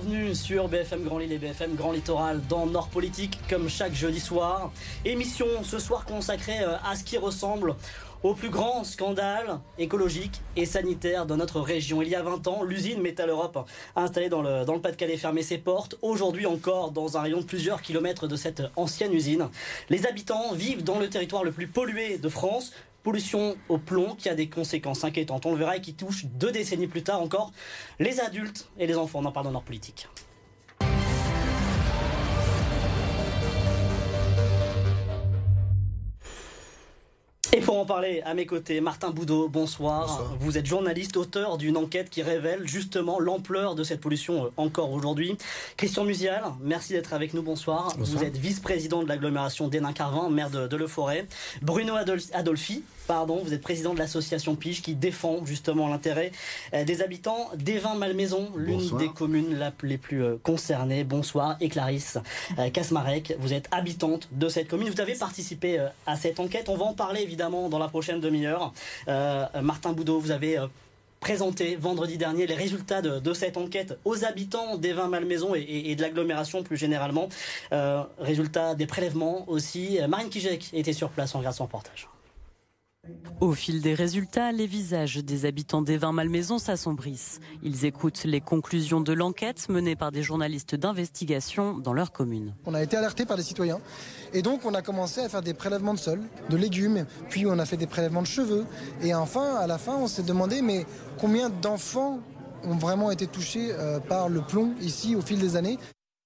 Bienvenue sur BFM Grand Lille et BFM Grand Littoral dans Nord Politique comme chaque jeudi soir. Émission ce soir consacrée euh, à ce qui ressemble au plus grand scandale écologique et sanitaire de notre région. Il y a 20 ans, l'usine Métal Europe, installée dans le, dans le Pas-de-Calais, fermait ses portes. Aujourd'hui encore, dans un rayon de plusieurs kilomètres de cette ancienne usine, les habitants vivent dans le territoire le plus pollué de France. Pollution au plomb qui a des conséquences inquiétantes, on le verra, et qui touche deux décennies plus tard encore les adultes et les enfants. On en parle dans Nord Politique. Et pour en parler à mes côtés, Martin Boudot, bonsoir. Bonsoir. Vous êtes journaliste, auteur d'une enquête qui révèle justement l'ampleur de cette pollution euh, encore aujourd'hui. Christian Musial, merci d'être avec nous, bonsoir. Bonsoir. Vous êtes vice-président de l'agglomération d'Hénin-Carvin, maire de, de Le Forêt. Bruno Adol- Adolfi, pardon, vous êtes président de l'association Pige qui défend justement l'intérêt euh, des habitants d'Evin-Malmaison, l'une Bonsoir. des communes les plus euh, concernées. Bonsoir. Et Clarisse euh, Kasmarek, vous êtes habitante de cette commune. Vous avez participé euh, à cette enquête. On va en parler évidemment dans la prochaine demi-heure. Euh, Martin Boudot, vous avez euh, présenté vendredi dernier les résultats de, de cette enquête aux habitants d'Evin-Malmaison et, et- et de l'agglomération plus généralement. Euh, résultats des prélèvements aussi. Euh, Marine Kijek était sur place, on regarde son reportage. Au fil des résultats, les visages des habitants des vins Malmaison s'assombrissent. Ils écoutent les conclusions de l'enquête menée par des journalistes d'investigation dans leur commune. On a été alerté par des citoyens et donc on a commencé à faire des prélèvements de sol, de légumes, puis on a fait des prélèvements de cheveux et enfin à la fin on s'est demandé mais combien d'enfants ont vraiment été touchés euh, par le plomb ici au fil des années?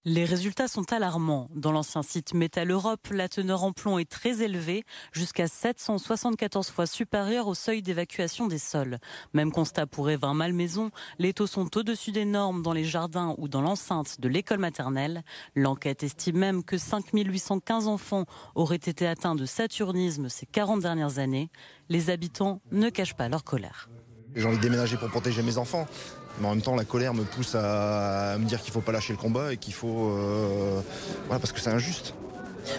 Les résultats sont alarmants. Dans l'ancien site Métal Europe, la teneur en plomb est très élevée, jusqu'à 774 fois supérieure au seuil d'évacuation des sols. Même constat pour Evin Malmaison, les taux sont au-dessus des normes dans les jardins ou dans l'enceinte de l'école maternelle. L'enquête estime même que 5815 enfants auraient été atteints de saturnisme ces 40 dernières années. Les habitants ne cachent pas leur colère. J'ai envie de déménager pour protéger mes enfants. Mais en même temps, la colère me pousse à, à me dire qu'il faut pas lâcher le combat et qu'il faut. euh, voilà, parce que c'est injuste.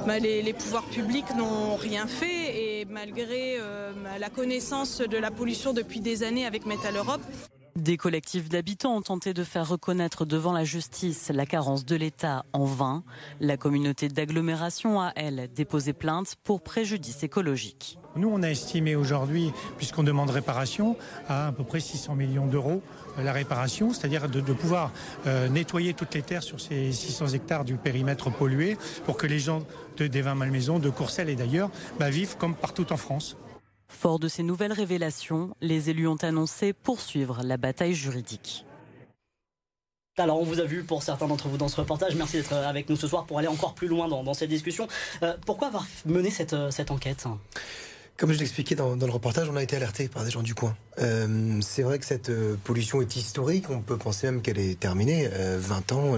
Bah, les, les pouvoirs publics n'ont rien fait et malgré euh, la connaissance de la pollution depuis des années avec Metal Europe, Des collectifs d'habitants ont tenté de faire reconnaître devant la justice la carence de l'État en vain. La communauté d'agglomération a, elle, déposé plainte pour préjudice écologique. Nous, on a estimé aujourd'hui, puisqu'on demande réparation, à à peu près 600 millions d'euros euh, la réparation, c'est-à-dire de, de pouvoir euh, nettoyer toutes les terres sur ces 600 hectares du périmètre pollué pour que les gens de des vins Malmaison, de Courcelles et d'ailleurs bah, vivent comme partout en France. Fort de ces nouvelles révélations, les élus ont annoncé poursuivre la bataille juridique. Alors on vous a vu pour certains d'entre vous dans ce reportage. Merci d'être avec nous ce soir pour aller encore plus loin dans, dans cette discussion. Euh, pourquoi avoir mené cette, euh, cette enquête? Comme je l'expliquais dans, le reportage, on a été alerté par des gens du coin. Euh, c'est vrai que cette euh, pollution est historique, on peut penser même qu'elle est terminée. Euh, 20 ans,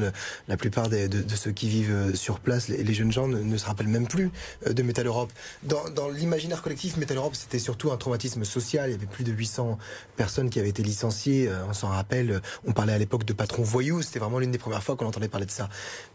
la plupart de, ceux qui vivent euh, sur place, les, jeunes gens ne, se rappellent même plus de Métal Europe. Dans, l'imaginaire collectif, Métal Europe, c'était surtout un traumatisme social. Il y avait plus de 800 personnes qui avaient été licenciées. On s'en rappelle, on parlait à l'époque de patrons voyous, c'était vraiment l'une des premières fois qu'on entendait parler de ça.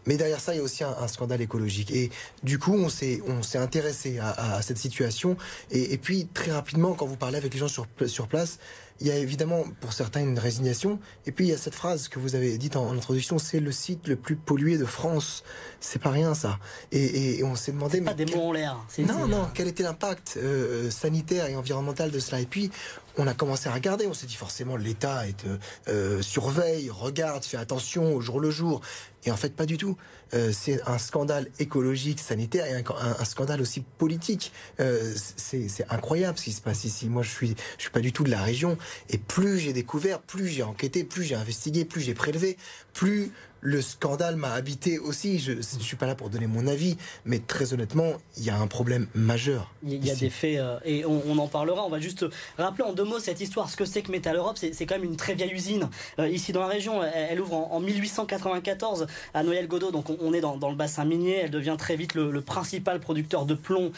Mais derrière ça, il y a aussi un, scandale écologique. Et du coup, on s'est, intéressé à cette situation. Et, et puis, très rapidement, quand vous parlez avec les gens sur, pla- sur place, il y a évidemment pour certains une résignation. Et puis, il y a cette phrase que vous avez dite en, en introduction, c'est le site le plus pollué de France. C'est pas rien, ça. Et, et- et on s'est demandé... Pas mais des quel- mots en l'air. non, non, quel était l'impact euh, sanitaire et environnemental de cela? Et puis, on a commencé à regarder, on s'est dit forcément l'État est, euh, euh, surveille, regarde, fait attention au jour le jour. Et en fait, pas du tout. Euh, c'est un scandale écologique, sanitaire et un, scandale aussi politique. Euh, c'est c'est incroyable ce qui se passe ici. Moi, je suis, je suis pas du tout de la région. Et plus j'ai découvert, plus j'ai enquêté, plus j'ai investigué, plus j'ai prélevé, plus le scandale m'a habité aussi. Je ne suis pas là pour donner mon avis, mais très honnêtement, il y a un problème majeur. Il y a ici. des faits euh, et on, on en parlera. On va juste rappeler en deux mots cette histoire. Ce que c'est que Metal Europe, c'est quand même une très vieille usine euh, ici dans la région. Elle, elle ouvre en, en 1894 à Noël-Godot, donc on, on est dans, dans le bassin minier. Elle devient très vite le, le principal producteur de plomb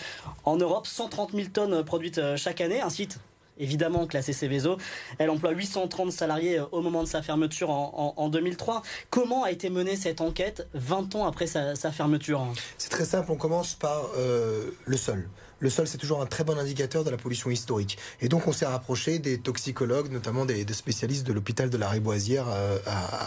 en Europe. 130 000 tonnes produites euh, chaque année. Un site évidemment classé Céveso. Elle emploie 830 salariés euh, au moment de sa fermeture en, en- en 2003. Comment a été menée cette enquête 20 ans après sa, fermeture C'est très simple, on commence par euh, le sol. le sol c'est toujours un très bon indicateur de la pollution historique. Et donc on s'est rapproché des toxicologues, notamment des, spécialistes de l'hôpital de la Riboisière euh,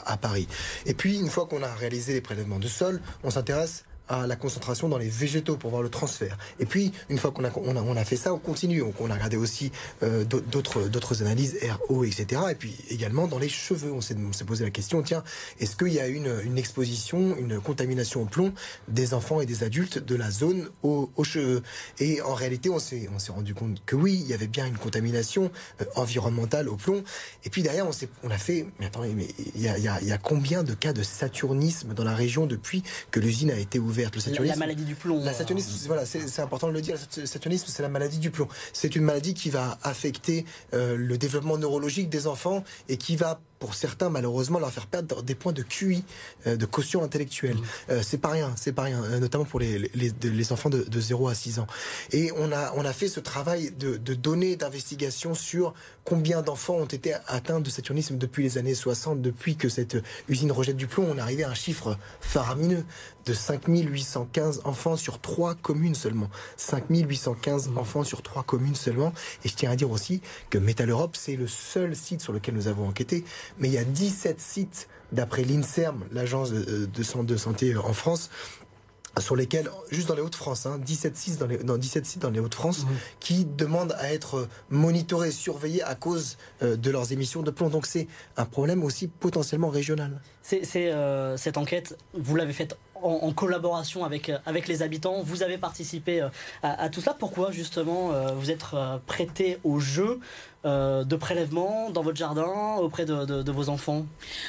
à Paris. Et puis une fois qu'on a réalisé les prélèvements de sol, on s'intéresse à la concentration dans les végétaux pour voir le transfert. Et puis, une fois qu'on a, on a, on a fait ça, on continue. On, a regardé aussi euh, d'autres, analyses, RO, etc. Et puis également dans les cheveux, on s'est, posé la question, tiens, est-ce qu'il y a une, une exposition, une contamination au plomb des enfants et des adultes de la zone aux, cheveux? Et en réalité, on s'est, rendu compte que oui, il y avait bien une contamination euh, environnementale au plomb. Et puis derrière, on, on a fait, mais attendez, mais il y a, y, y a combien de cas de saturnisme dans la région depuis que l'usine a été ouverte? La, maladie du plomb. La saturnisme, voilà, c'est important de le dire. Le saturnisme, c'est la maladie du plomb. C'est une maladie qui va affecter euh, le développement neurologique des enfants et qui va pour certains malheureusement leur faire perdre des points de QI, euh, de caution intellectuelle. Mmh. Euh, c'est pas rien, c'est pas rien, euh, notamment pour les, les, les enfants de, de, 0 à 6 ans. Et on a, on a fait ce travail de, de données d'investigation sur combien d'enfants ont été atteints de saturnisme depuis les années 60, depuis que cette usine rejette du plomb. On arrivé à un chiffre faramineux de 5815 enfants sur trois communes seulement. 5815 mmh. enfants sur trois communes seulement. Et je tiens à dire aussi que Metal Europe, c'est le seul site sur lequel nous avons enquêté mais il y a 17 sites, d'après l'INSERM, l'agence de, de, santé en France, sur lesquels, juste dans les Hauts-de-France, 17, hein, sites dans les, 17 sites dans les Hauts-de-France, mmh. qui demandent à être monitorés, surveillés à cause euh, de leurs émissions de plomb. Donc c'est un problème aussi potentiellement régional. C'est, euh, cette enquête, vous l'avez faite en, collaboration avec, euh, avec les habitants. Vous avez participé à, à tout cela. Pourquoi justement vous êtes prêté au jeu euh, de prélèvements dans votre jardin auprès de, vos enfants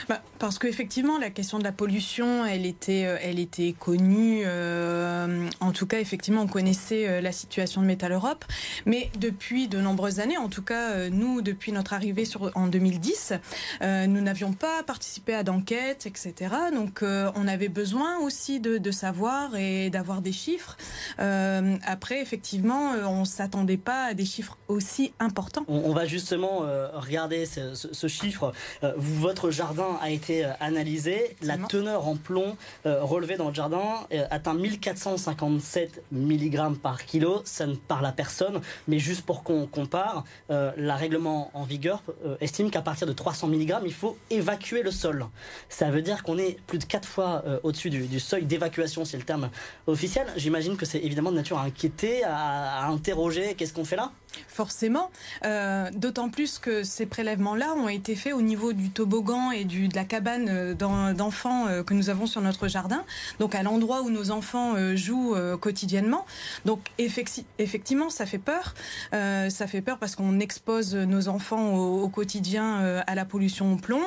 bah, Parce qu'effectivement, la question de la pollution, elle était, euh, elle était connue. Euh, en tout cas, effectivement, on connaissait la situation de Métal Europe. Mais depuis de nombreuses années, en tout cas, nous, depuis notre arrivée sur, en 2010, nous n'avions pas participé à d'enquêtes, etc. Donc, on avait besoin aussi de, savoir et d'avoir des chiffres. après, effectivement, on ne s'attendait pas à des chiffres aussi importants va justement euh, regarder ce, chiffre. Euh, votre jardin a été euh, analysé. La teneur en plomb relevée dans le jardin atteint 1457 mg par kilo. Ça ne parle à personne, mais juste pour qu'on compare, la règlement en vigueur estime qu'à partir de 300 mg, il faut évacuer le sol. Ça veut dire qu'on est plus de 4 fois au-dessus du, seuil d'évacuation, c'est le terme officiel. J'imagine que c'est évidemment de nature à inquiéter, à, à interroger. Qu'est-ce qu'on fait là? Forcément, euh, d'autant plus que ces prélèvements-là ont été faits au niveau du toboggan et de la cabane euh, d'enfants euh, que nous avons sur notre jardin, donc à l'endroit où nos enfants jouent quotidiennement. Donc effectivement, ça fait peur. ça fait peur parce qu'on expose nos enfants au, quotidien à la pollution au plomb,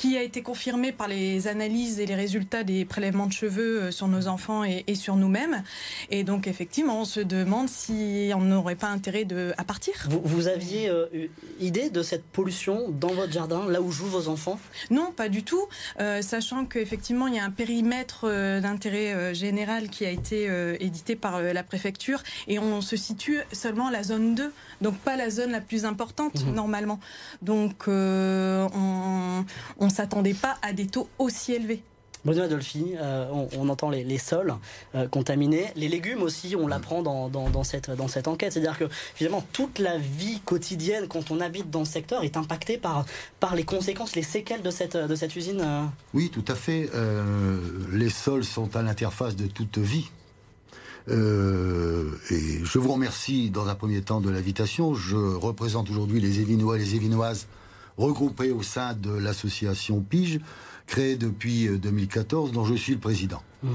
qui a été confirmé par les analyses et les résultats des prélèvements de cheveux sur nos enfants et, et sur nous-mêmes. Et donc effectivement, on se demande si on n'aurait pas intérêt de, à partir. Vous, aviez euh, idée de cette pollution dans votre jardin, là où jouent vos enfants? Non, pas du tout. Euh, sachant qu'effectivement, il y a un périmètre euh, d'intérêt général qui a été édité par la préfecture et on se situe seulement à la zone 2, donc pas la zone la plus importante mhm. normalement. Donc on ne s'attendait pas à des taux aussi élevés. Bruno Adolfi, euh, on, entend les, sols euh, contaminés, les légumes aussi, on l'apprend dans, dans, cette, dans cette enquête. C'est-à-dire que finalement, toute la vie quotidienne quand on habite dans ce secteur est impactée par, par les conséquences, les séquelles de cette, de cette usine. Euh. Oui, tout à fait. les sols sont à l'interface de toute vie. et je vous remercie dans un premier temps de l'invitation. Je représente aujourd'hui les Évinois et les Évinoises regroupés au sein de l'association PIGE créé depuis 2014, euh, dont je suis le président. Mmh.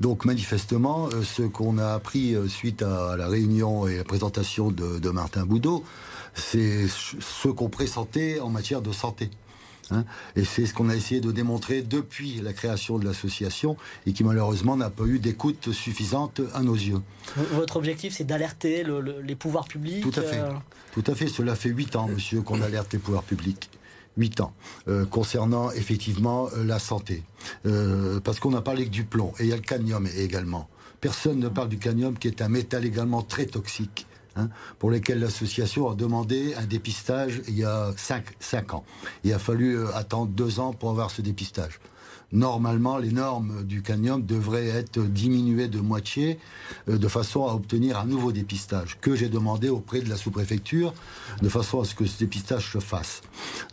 Donc manifestement, euh, ce qu'on a appris euh, suite à la réunion et la présentation de, Martin Boudot, c'est ce qu'on pressentait en matière de santé. Hein. et c'est ce qu'on a essayé de démontrer depuis la création de l'association et qui malheureusement n'a pas eu d'écoute suffisante à nos yeux. Votre objectif, c'est d'alerter les pouvoirs publics Tout à fait. Tout à fait. Cela fait huit ans, monsieur, qu'on alerte les pouvoirs publics. 8 ans, euh, concernant effectivement euh, la santé. Euh, parce qu'on a parlé que du plomb, et il y a le cadmium également. Personne ne parle du cadmium qui est un métal également très toxique hein, pour lesquels l'association a demandé un dépistage il y a 5, ans. Il a fallu attendre deux ans pour avoir ce dépistage normalement, les normes du cadmium devraient être diminuées de moitié euh, de façon à obtenir un nouveau dépistage que j'ai demandé auprès de la sous-préfecture de façon à ce que ce dépistage se fasse.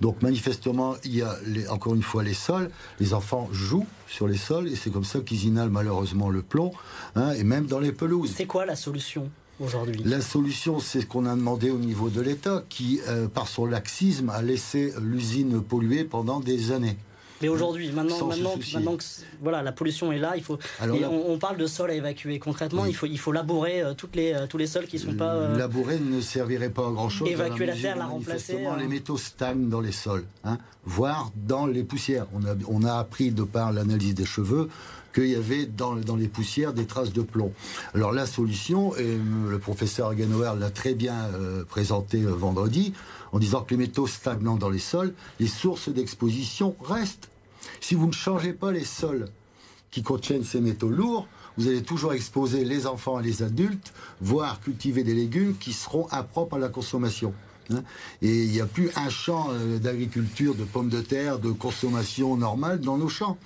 Donc manifestement, il y a encore une fois les sols. Les enfants jouent sur les sols et c'est comme ça qu'ils inhalent malheureusement le plomb hein, et même dans les pelouses. C'est quoi la solution aujourd'hui? La solution, c'est ce qu'on a demandé au niveau de l'État, qui, euh, par son laxisme, a laissé l'usine polluer pendant des années. Mais aujourd'hui, maintenant, maintenant, maintenant que voilà, la pollution est là, il faut. on, parle de sols à évacuer. Concrètement, il faut, il faut labourer euh, toutes les, euh, tous les sols qui ne sont pas. Euh, labourer ne servirait pas à grand chose. Évacuer la, terre, la remplacer. Les métaux stagnent dans les sols, hein, voire dans les poussières. On a, on a appris de par l'analyse des cheveux qu'il y avait dans, les poussières des traces de plomb. Alors la solution, et le professeur Ganower l'a très bien présenté vendredi, en disant que les métaux stagnants dans les sols, les sources d'exposition restent. Si vous ne changez pas les sols qui contiennent ces métaux lourds, vous allez toujours exposer les enfants et les adultes, voire cultiver des légumes qui seront impropres à la consommation. Hein. Et il n'y a plus un champ euh, d'agriculture, de pommes de terre, de consommation normale dans nos champs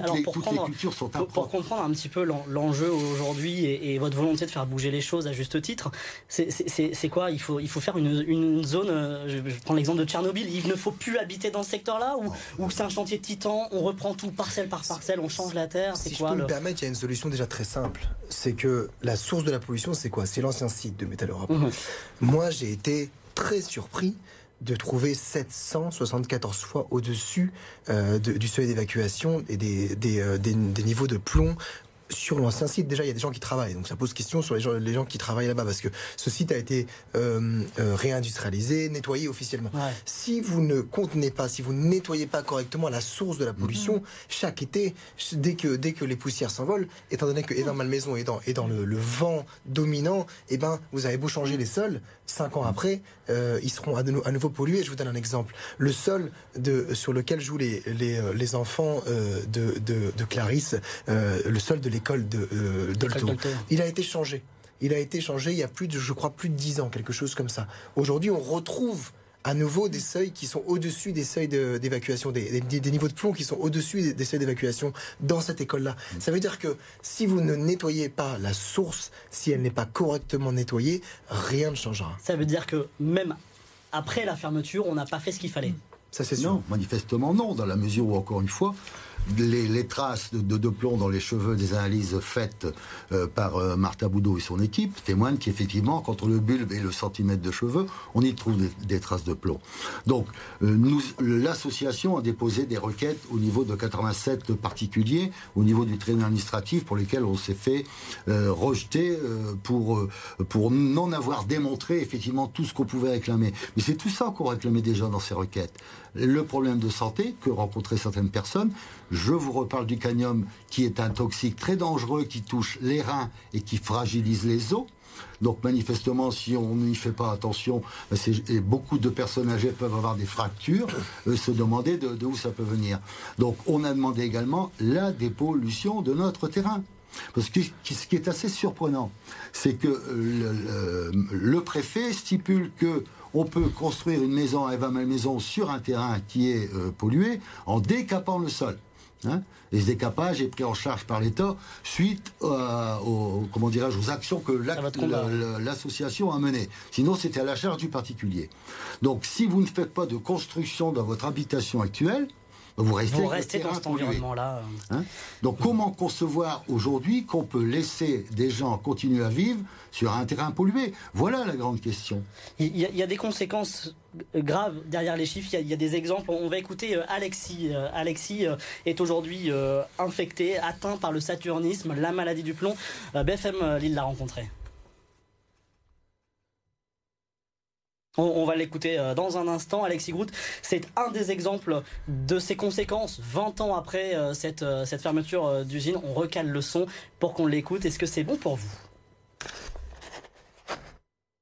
toutes, les, cultures sont pour, pour, comprendre un petit peu l'enjeu aujourd'hui et, votre volonté de faire bouger les choses à juste titre, c'est quoi? Il faut, il faut faire une, zone, euh, je, prends l'exemple de Tchernobyl, il ne faut plus habiter dans ce secteur-là ou, c'est un chantier titan, on reprend tout parcelle par parcelle, on change la terre Si quoi, je peux me permettre, il y a une solution déjà très simple. C'est que la source de la pollution, c'est quoi? C'est l'ancien site de Métal Europe. Mhm. Moi, j'ai été très surpris de trouver 774 fois au-dessus euh, du seuil d'évacuation et des, des, euh, des, niveaux de plomb sur l'ancien site, déjà, il y a des gens qui travaillent. Donc ça pose question sur les gens, les gens qui travaillent là-bas, parce que ce site a été euh, euh, réindustrialisé, nettoyé officiellement. Si vous ne contenez pas, si vous ne nettoyez pas correctement la source de la pollution, mhm. chaque été, dès que, dès que les poussières s'envolent, étant donné que dans Malmaison est dans, est dans le, vent dominant, eh ben, vous avez beau changer les sols, cinq ans après, euh, ils seront à, nouveau pollués. Je vous donne un exemple. Le sol de, sur lequel jouent les, les, les enfants de, de, de, Clarisse, le sol de l'école de euh, Il a été changé. Il a été changé il y a plus de, je crois, plus de dix ans, quelque chose comme ça. Aujourd'hui, on retrouve à nouveau des seuils qui sont au-dessus des seuils d'évacuation, des, des, niveaux de plomb qui sont au-dessus des, seuils d'évacuation dans cette école-là. Ça veut dire que si vous ne nettoyez pas la source, si elle n'est pas correctement nettoyée, rien ne changera. Ça veut dire que même après la fermeture, on n'a pas fait ce qu'il fallait. Ça c'est sûr. Non, manifestement non, dans la mesure où encore une fois, les, traces de, plomb dans les cheveux des analyses faites euh, par euh, Martha Boudot et son équipe témoignent qu'effectivement, contre le bulbe et le centimètre de cheveux, on y trouve des, traces de plomb. Donc, euh, l'association a déposé des requêtes au niveau de 87 particuliers, au niveau du tribunal administratif, pour lesquels on s'est fait rejeter pour, pour non avoir démontré effectivement tout ce qu'on pouvait réclamer. Mais c'est tout ça qu'on réclamait déjà dans ces requêtes. Le problème de santé que rencontraient certaines personnes, je vous reparle du cadmium qui est un toxique très dangereux qui touche les reins et qui fragilise les os. Donc manifestement, si on n'y fait pas attention, et beaucoup de personnes âgées peuvent avoir des fractures, euh, se demander de, où ça peut venir. Donc on a demandé également la dépollution de notre terrain. Parce que ce qui est assez surprenant, c'est que le, le, préfet stipule que on peut construire une maison à Eva Malmaison sur un terrain qui est euh, pollué en décapant le sol. Hein et ce décapage est pris en charge par l'État suite euh, aux, comment dirais-je, aux actions que l'association a menées. Sinon, c'était à la charge du particulier. Donc, si vous ne faites pas de construction dans votre habitation actuelle, vous restez, dans cet environnement-là. Hein Donc comment concevoir aujourd'hui qu'on peut laisser des gens continuer à vivre sur un terrain pollué? Voilà la grande question. Il y, a, des conséquences graves derrière les chiffres. Il y, a, des exemples. On va écouter euh, Alexis. Euh, Alexis euh, est aujourd'hui infecté, atteint par le saturnisme, la maladie du plomb. BFM Lille l'a rencontré. On, va l'écouter euh, dans un instant. Alexis Groot, c'est un des exemples de ces conséquences. 20 ans après euh, cette, euh, cette fermeture d'usine, on recale le son pour qu'on l'écoute. Est-ce que c'est bon pour vous?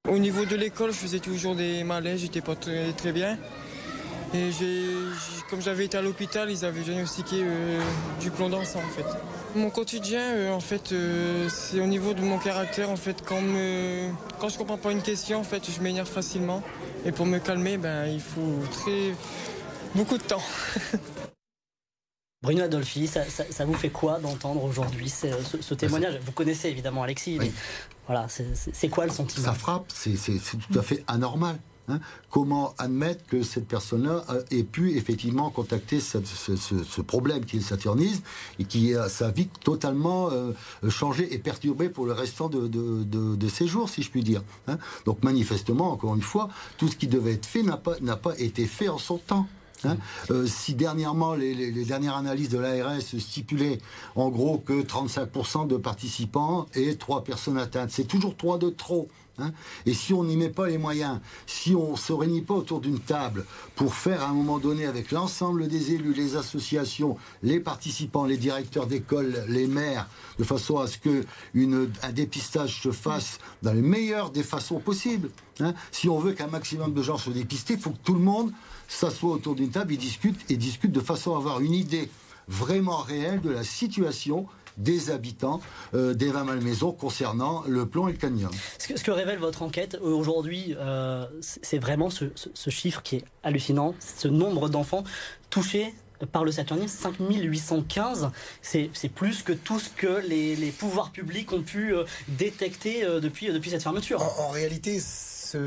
Au niveau de l'école, je faisais toujours des malaises, j'étais pas très bien. Et comme j'avais été à l'hôpital, ils avaient diagnostiqué du plomb dans sang en fait. Mon quotidien, en fait, c'est au niveau de mon caractère. En fait, quand, me, quand je comprends pas une question, en fait, je m'énerve facilement. Et pour me calmer, ben, il faut très beaucoup de temps. Bruno Adolfi, ça, vous fait quoi d'entendre aujourd'hui ce, ce, témoignage? Vous connaissez évidemment Alexis, mais voilà, c'est quoi le sentiment? Ça frappe, c'est tout à fait anormal. Hein. Comment admettre que cette personne-là ait pu effectivement contacter ce, problème qui est le saturnisme et qui a sa vie totalement euh, changée et perturbée pour le restant de, ses jours, si je puis dire. Hein. Donc manifestement, encore une fois, tout ce qui devait être fait n'a pas, pas été fait en son temps. Hein. Euh, si dernièrement les, dernières analyses de l'ARS stipulaient en gros que 35% de participants et 3 personnes atteintes, c'est toujours 3 de trop. Hein. et si on n'y met pas les moyens, si on ne se réunit pas autour d'une table pour faire à un moment donné avec l'ensemble des élus, les associations, les participants, les directeurs d'école, les maires, de façon à ce que un dépistage se fasse dans les meilleures des façons possibles. Hein. si on veut qu'un maximum de gens soient dépistés, il faut que tout le monde s'assoient autour d'une table et discutent, et discutent de façon à avoir une idée vraiment réelle de la situation des habitants euh, des 20 malmaisons concernant le plomb et le cadmium. Ce que, révèle votre enquête euh, aujourd'hui, euh, c'est vraiment ce, chiffre qui est hallucinant, ce nombre d'enfants touchés par le saturnisme, 5815, c'est plus que tout ce que les, pouvoirs publics ont pu détecter depuis, depuis cette fermeture. en réalité,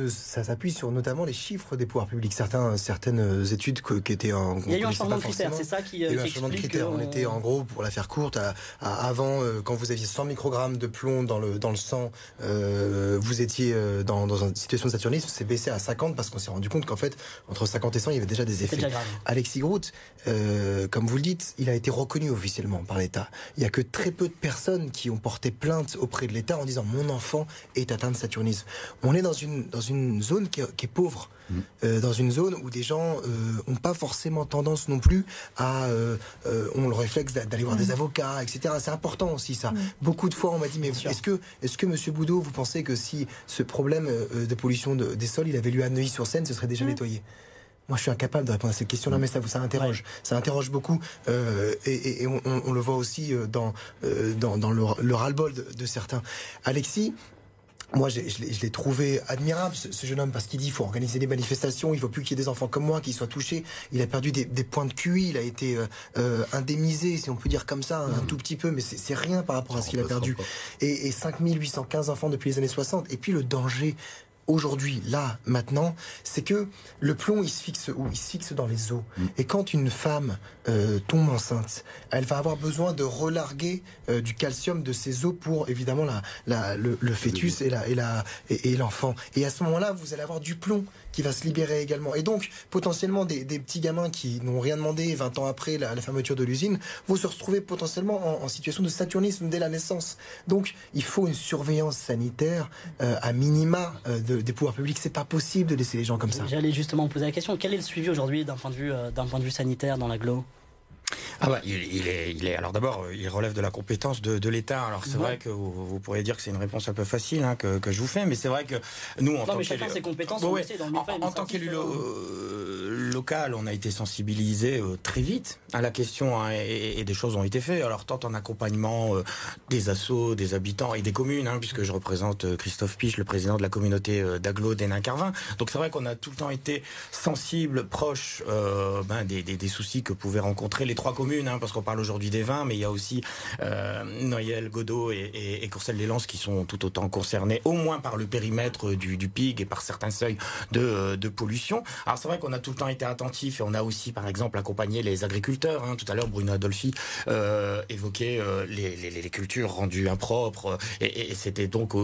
ça s'appuie sur notamment les chiffres des pouvoirs publics. Certains, certaines études qui étaient en. Il y a eu un changement de critères, c'est ça qui. Il y a eu un changement de critères. On... était en gros, pour la faire courte, avant, euh, quand vous aviez 100 microgrammes de plomb dans le, dans le sang, euh, vous étiez euh, dans, dans, une situation de saturnisme, c'est baissé à 50 parce qu'on s'est rendu compte qu'en fait, entre 50 et 100, il y avait déjà des effets. Alexis Groot, comme vous le dites, il a été reconnu officiellement par l'État. Il n'y a que très peu de personnes qui ont porté plainte auprès de l'État en disant mon enfant est atteint de saturnisme. On est dans une dans une zone qui est, pauvre, mmh. euh, dans une zone où des gens n'ont euh, pas forcément tendance non plus à euh, ont le réflexe d'aller voir des mmh. avocats, etc. C'est important aussi ça. Mmh. Beaucoup de fois on m'a dit mais est-ce que est-ce que Monsieur Boudot vous pensez que si ce problème de pollution des sols il avait lieu à Neuilly-sur-Seine, ce serait déjà nettoyé? Moi, je suis incapable de répondre à cette question-là, mais ça, ça interroge. Ça interroge beaucoup. et, on, le voit aussi dans, dans, le, le ras-le-bol de, de, certains. Alexis, moi, je, l'ai trouvé admirable, ce, jeune homme, parce qu'il dit qu'il faut organiser des manifestations, il ne faut plus qu'il y ait des enfants comme moi qui soient touchés. Il a perdu des, points de QI, il a été euh, euh, indemnisé, si on peut dire comme ça, un mmh. tout petit peu, mais c'est rien par rapport à ce qu'il a perdu. Et, et 5815 enfants depuis les années 60. Et puis le danger aujourd'hui, là, maintenant, c'est que le plomb, il se fixe où? Il se fixe dans les os. Mm. Et quand une femme euh, tombe enceinte, elle va avoir besoin de relarguer euh, du calcium de ses os pour, évidemment, la, le, fœtus et l'enfant. Et, et, et à ce moment-là, vous allez avoir du plomb qui va se libérer également. Et donc, potentiellement, des, petits gamins qui n'ont rien demandé 20 ans après la, fermeture de l'usine vont se retrouver potentiellement en, situation de saturnisme dès la naissance. Donc, il faut une surveillance sanitaire euh, à minima euh, des pouvoirs publics. C'est pas possible de laisser les gens comme ça. J'allais justement poser la question. Quel est le suivi aujourd'hui d'un point de vue, euh, point de vue sanitaire dans l'agglo? Ah bah, il, est, il est. Alors d'abord, il relève de la compétence de, l'État. Alors c'est vrai que vous, pourriez dire que c'est une réponse un peu facile hein, que, je vous fais, mais c'est vrai que nous, en tant en, tant qu'élu euh, local, on a été sensibilisé euh, très vite à la question hein, et, des choses ont été faites. Alors tant en accompagnement euh, des assos, des habitants et des communes, hein, puisque je représente Christophe Piche, le président de la communauté d'Aglo des Nains-Carvin. Donc c'est vrai qu'on a tout le temps été sensible, proche ben, des, des soucis que pouvaient rencontrer les trois communes, hein, parce qu'on parle aujourd'hui des vins, mais il y a aussi euh, Noyel, Godot et, et, et Courcelles-les-Lances qui sont tout autant concernés, au moins par le périmètre du, du PIG et par certains seuils de, de pollution. Alors c'est vrai qu'on a tout le temps été attentif et on a aussi, par exemple, accompagné les agriculteurs. Hein. Tout à l'heure, Bruno Adolfi euh, évoquait euh, les, les, les, cultures rendues impropres, et, et c'était donc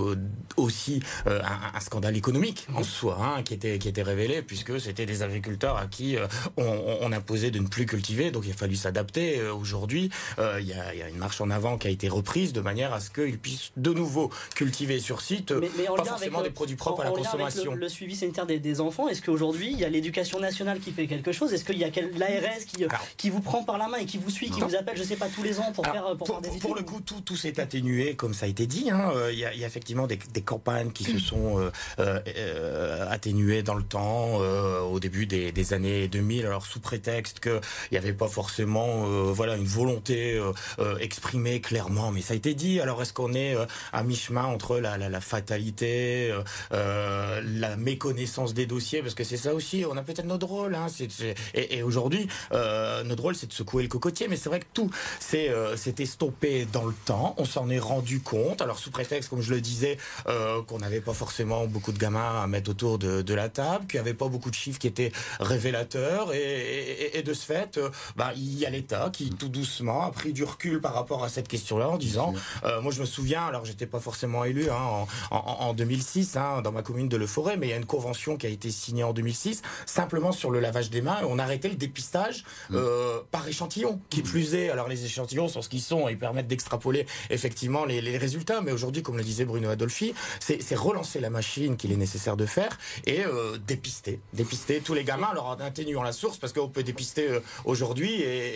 aussi euh, un, un, scandale économique en soi hein, qui était qui était révélé, puisque c'était des agriculteurs à qui on, on, imposait de ne plus cultiver, donc il a fallu s'adapter adapté. Aujourd'hui, il y, a, une marche en avant qui a été reprise de manière à ce qu'ils puissent de nouveau cultiver sur site, mais, pas forcément des produits propres à la consommation. le, suivi sanitaire des, enfants, est-ce qu'aujourd'hui il y a l'éducation nationale qui fait quelque chose? Est-ce qu'il y a l'ARS qui, qui vous prend par la main et qui vous suit, qui vous appelle, je sais pas, tous les ans pour faire pour, pour, pour le coup, tout, tout s'est atténué, comme ça a été dit. Hein. Il, y a, il, y a, effectivement des, des campagnes qui se sont euh, euh, atténuées dans le temps euh, au début des, des, années 2000. Alors sous prétexte qu'il n'y avait pas forcément, voilà, une volonté exprimée clairement, mais ça a été dit. Alors est-ce qu'on est à mi-chemin entre la, la, la fatalité, la méconnaissance des dossiers, parce que c'est ça aussi. On a peut-être notre rôle. Hein, et, aujourd'hui, notre rôle, c'est de secouer le cocotier. Mais c'est vrai que tout s'est estompé dans le temps. On s'en est rendu compte. Alors sous prétexte, comme je le disais, euh, qu'on n'avait pas forcément beaucoup de gamins à mettre autour de, la table, qu'il n'y avait pas beaucoup de chiffres qui étaient révélateurs, et, de ce fait, euh, bah, y a l'État qui tout doucement a pris du recul par rapport à cette question-là en disant, euh, moi je me souviens, alors j'étais pas forcément élu hein, en, 2006 hein, dans ma commune de Le Forêt, mais il y a une convention qui a été signée en 2006 simplement sur le lavage des mains, et on a arrêté le dépistage mm. par échantillon, qui mm. plus est. Alors les échantillons sont ce qu'ils sont, ils permettent d'extrapoler effectivement les, les résultats, mais aujourd'hui, comme le disait Bruno Adolfi, c'est relancer la machine qu'il est nécessaire de faire et euh, dépister, dépister tous les gamins, alors en atténuant la source, parce qu'on peut dépister euh, aujourd'hui et,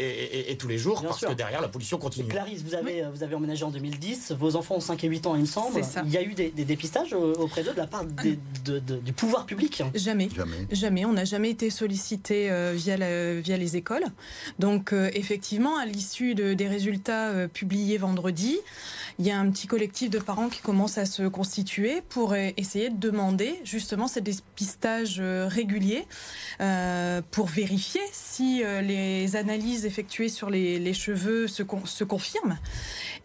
tous les jours, parce que derrière la pollution continue. Clarisse, vous avez, vous avez emménagé en 2010, vos enfants ont 5 et 8 ans, il me semble. Il y a eu des, dépistages auprès d'eux de la part du pouvoir public Jamais. Jamais. Jamais. On n'a jamais été sollicité euh, via, via les écoles. Donc, effectivement, à l'issue des résultats publiés vendredi, il y a un petit collectif de parents qui commence à se constituer pour euh, essayer de demander justement ces dépistages euh, réguliers euh, pour vérifier si les analyses effectuées sur les, cheveux se, se confirment.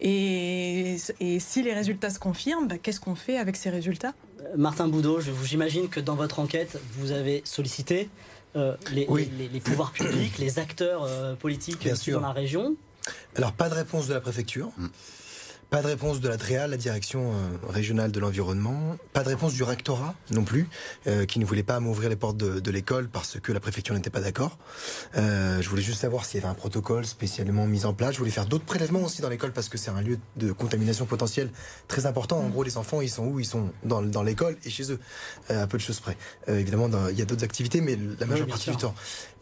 Et, si les résultats se confirment, bah, qu'est-ce qu'on fait avec ces résultats? Martin Boudot, j'imagine que dans votre enquête, vous avez sollicité les, pouvoirs publics, les acteurs politiques dans la région. Alors, pas de réponse de la préfecture. Mm. Pas de réponse de la DREA, la direction euh, régionale de l'environnement. Pas de réponse du rectorat non plus, euh, qui ne voulait pas m'ouvrir les portes de, l'école parce que la préfecture n'était pas d'accord. Euh, je voulais juste savoir s'il y avait un protocole spécialement mis en place. Je voulais faire d'autres prélèvements aussi dans l'école parce que c'est un lieu de contamination potentielle très important. En gros, les enfants, ils sont où? Ils sont dans, dans l'école et chez eux, à peu de choses près. évidemment, il y a d'autres activités, mais la majeure partie du temps.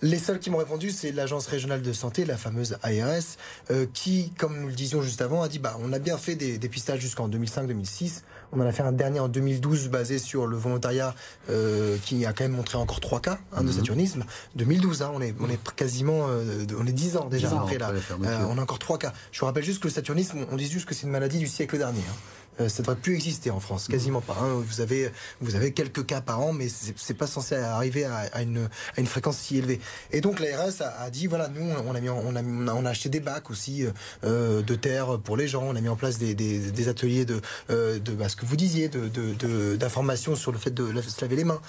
Les seuls qui m'ont répondu, c'est l'agence régionale de santé, la fameuse ARS, qui, comme nous le disions juste avant, a dit bah on a bien fait des dépistages jusqu'en 2005-2006. On en a fait un dernier en 2012 basé sur le volontariat euh, qui a quand même montré encore trois cas hein, de mhm. saturnisme. 2012, hein, on est on est quasiment euh, on est 10 ans déjà après là. Euh, on a encore trois cas. Je vous rappelle juste que le saturnisme, on dit juste que c'est une maladie du siècle dernier. Hein. Euh, ça ne devrait plus exister en France, quasiment pas. Hein. Vous avez vous avez quelques cas par an, mais c'est pas censé arriver à, une, à une fréquence si élevée. Et donc l'ARS a, a, dit voilà, nous on a mis on a, on a acheté des bacs aussi euh, de terre pour les gens, on a mis en place des, des, des ateliers de euh, de bah, ce que vous disiez, de d'information sur le fait de se laver les mains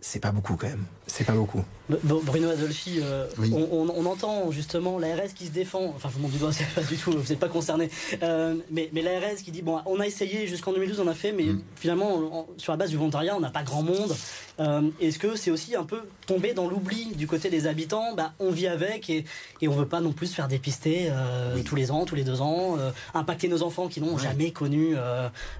c'est pas beaucoup quand même. C'est pas beaucoup. Bruno Adolfi, euh, on, entend justement l'ARS qui se défend. Enfin, je vous montre du doigt, c'est pas du tout, vous n'êtes pas concerné. Euh, mais, mais l'ARS qui dit bon, on a essayé jusqu'en 2012, on a fait, mais mm. finalement, sur la base du volontariat, on n'a pas grand monde. Euh, est-ce que c'est aussi un peu tombé dans l'oubli du côté des habitants? Bah, On vit avec et, et on veut pas non plus se faire dépister tous les ans, tous les deux ans, impacter nos enfants qui n'ont jamais connu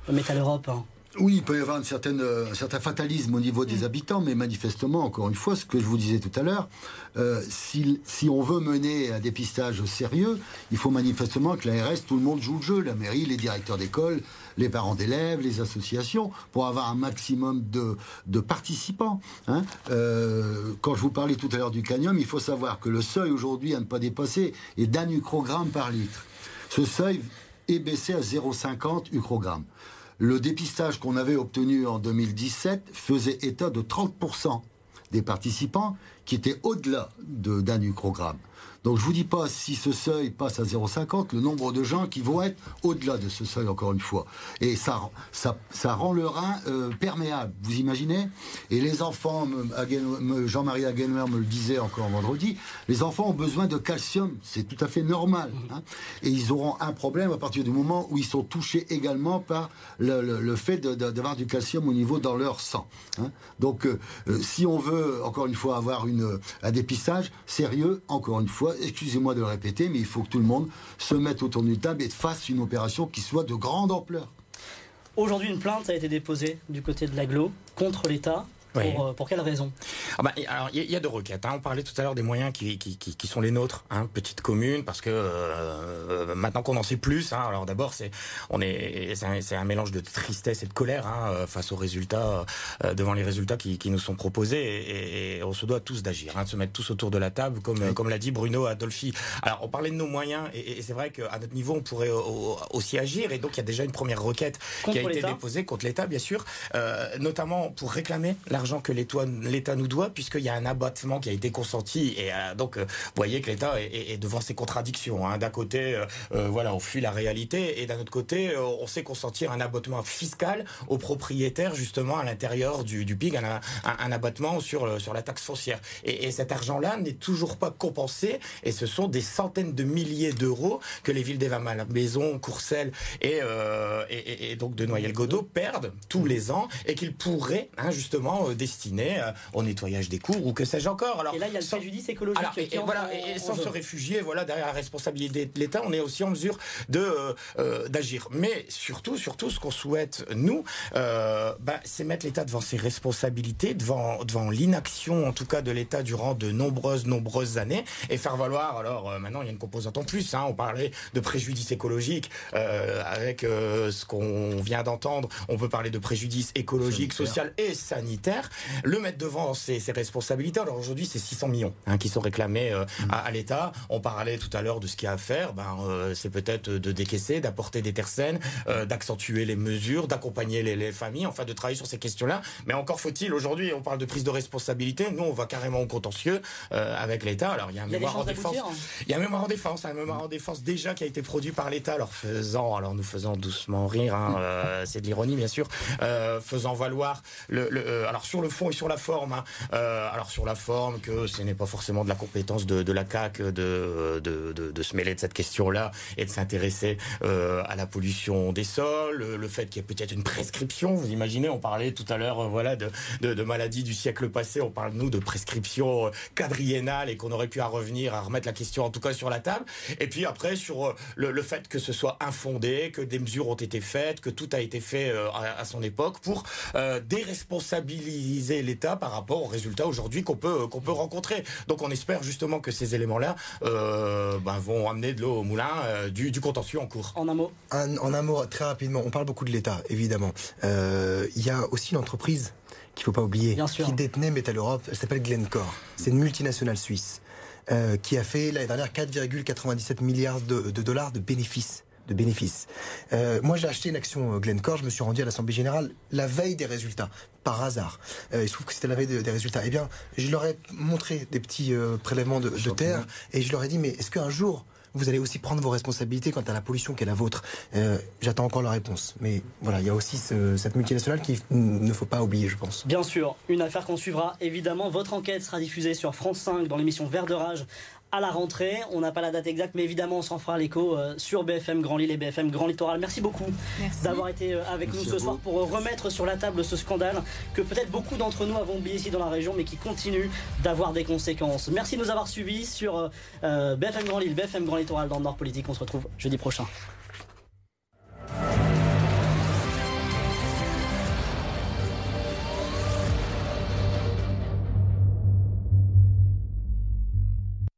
Metal Europe. Hein. Oui, il peut y avoir une certaine, euh, un certain fatalisme au niveau des mm. habitants, mais manifestement, encore une fois, ce que je vous disais tout à l'heure, euh, si, si, on veut mener un dépistage sérieux, il faut manifestement que l'ARS, tout le monde joue le jeu, la mairie, les directeurs d'école, les parents d'élèves, les associations, pour avoir un maximum de, de participants. Hein. Euh, quand je vous parlais tout à l'heure du canium, il faut savoir que le seuil aujourd'hui à ne pas dépasser est d'un ucrogramme par litre. Ce seuil est baissé à 0,50 ucrogramme. Le dépistage qu'on avait obtenu en 2017 faisait état de 30% des participants qui étaient au-delà d'un microgramme. Donc je vous dis pas si ce seuil passe à 0,50, le nombre de gens qui vont être au-delà de ce seuil encore une fois. Et ça, ça, ça rend le rein euh, perméable, vous imaginez? Et les enfants, Jean-Marie Aguenwer me le disait encore vendredi, les enfants ont besoin de calcium, c'est tout à fait normal. Hein. et ils auront un problème à partir du moment où ils sont touchés également par le, le, fait d'avoir du calcium au niveau dans leur sang. Hein. Donc euh, euh, si on veut encore une fois avoir une, un dépistage sérieux, encore une fois, excusez-moi de le répéter, mais il faut que tout le monde se mette autour d'une table et fasse une opération qui soit de grande ampleur. Aujourd'hui, une plainte a été déposée du côté de l'aglo contre l'État. Pour, euh, pour, quelle raison? Ah bah, Alors, il y, a deux requêtes. Hein. On parlait tout à l'heure des moyens qui, qui, qui, sont les nôtres, hein, petite commune, parce que euh, maintenant qu'on en sait plus, hein, alors d'abord, c'est on est, c'est un, mélange de tristesse et de colère hein, euh, face aux résultats, devant les résultats qui, qui nous sont proposés, et, et, on se doit tous d'agir, de se mettre tous autour de la table, comme comme l'a dit Bruno Adolfi. Alors, on parlait de nos moyens, et, c'est vrai qu'à notre niveau, on pourrait aussi agir, et donc il y a déjà une première requête qui a été déposée contre l'État, bien sûr, notamment pour réclamer l'argent que l'État nous doit, puisqu'il y a un abattement qui a été consenti. Et euh, donc, euh, vous voyez que l'État est, devant ses contradictions. Hein. D'un côté, euh, voilà, on fuit la réalité, et d'un autre côté, on sait consentir un abattement fiscal aux propriétaires, justement, à l'intérieur du, du PIG, un, abattement sur, sur la taxe foncière. Et, cet argent-là n'est toujours pas compensé, et ce sont des centaines de milliers d'euros que les villes d'Eva Maison, Courcelles et, et, donc de Noyelles-Godot perdent tous les ans, et qu'ils pourraient, hein, justement, destiné euh, au nettoyage des cours ou que sais-je encore. Alors, et là, il y a le préjudice écologique. et, voilà, et, sans se réfugier, voilà, derrière la responsabilité de l'État, on est aussi en mesure de euh, euh, d'agir. Mais surtout, surtout, ce qu'on souhaite nous, bah, c'est mettre l'État devant ses responsabilités, devant devant l'inaction, en tout cas de l'État durant de nombreuses nombreuses années, et faire valoir. Alors maintenant, il y a une composante en plus. Hein, on parlait de préjudice écologique avec ce qu'on vient d'entendre. On peut parler de préjudice écologique, social et sanitaire le mettre devant ses, responsabilités. Alors aujourd'hui, c'est 600 millions hein, qui sont réclamés euh, mm. à, l'État. On parlait tout à l'heure de ce qu'il y a à faire. Ben, euh, c'est peut-être de décaisser, d'apporter des terres saines, euh, d'accentuer les mesures, d'accompagner les, familles, enfin de travailler sur ces questions-là. Mais encore faut-il, aujourd'hui, on parle de prise de responsabilité. Nous, on va carrément au contentieux avec l'État. Alors il y a un mémoire en défense. Hein. Il y a un mémoire en défense, un mémoire en défense déjà qui a été produit par l'État. Alors faisant, alors nous faisons doucement rire, hein, c'est de l'ironie bien sûr, faisant valoir le, le alors sur le fond et sur la forme. Hein. Euh, alors sur la forme, que ce n'est pas forcément de la compétence de, la CAC de, de, se mêler de cette question-là et de s'intéresser euh, à la pollution des sols, le fait qu'il y ait peut-être une prescription. Vous imaginez, on parlait tout à l'heure, euh, voilà, de, maladies du siècle passé. On parle nous de prescription quadriennale et qu'on aurait pu à revenir à remettre la question en tout cas sur la table. Et puis après sur le, fait que ce soit infondé, que des mesures ont été faites, que tout a été fait à, son époque pour déresponsabiliser l'État par rapport aux résultats aujourd'hui qu'on peut qu'on peut rencontrer. Donc on espère justement que ces éléments-là euh, ben, vont amener de l'eau au moulin euh, du, contentieux en cours. En un mot. en un mot très rapidement. On parle beaucoup de l'État évidemment. Euh, il y a aussi une entreprise qu'il faut pas oublier qui détenait Metal Europe. Elle s'appelle Glencore. C'est une multinationale suisse. qui a fait l'année dernière 4,97 milliards de, dollars de bénéfices de bénéfices. Euh, moi, j'ai acheté une action euh, Glencore, je me suis rendu à l'Assemblée Générale la veille des résultats, par hasard. Euh, il se trouve que c'était la veille des résultats. Eh bien, je leur ai montré des petits prélèvements de, de terre et je leur ai dit, mais est-ce qu'un jour, vous allez aussi prendre vos responsabilités quant à la pollution qui est la vôtre? J'attends encore la réponse. Mais voilà, il y a aussi cette multinationale qu'il ne faut pas oublier, je pense. Bien sûr, une affaire qu'on suivra. Évidemment, votre enquête sera diffusée sur France 5 dans l'émission Vert de Rage à la rentrée. On n'a pas la date exacte, mais évidemment, on s'en fera l'écho euh, sur BFM Grand Lille et BFM Grand Littoral. Merci beaucoup d'avoir été euh, avec nous ce soir pour euh, remettre sur la table ce scandale que peut-être beaucoup d'entre nous avons oublié ici dans la région, mais qui continue d'avoir des conséquences. Merci de nous avoir suivis sur BFM Grand Lille, BFM Grand Littoral dans le Nord Politique. On se retrouve jeudi prochain.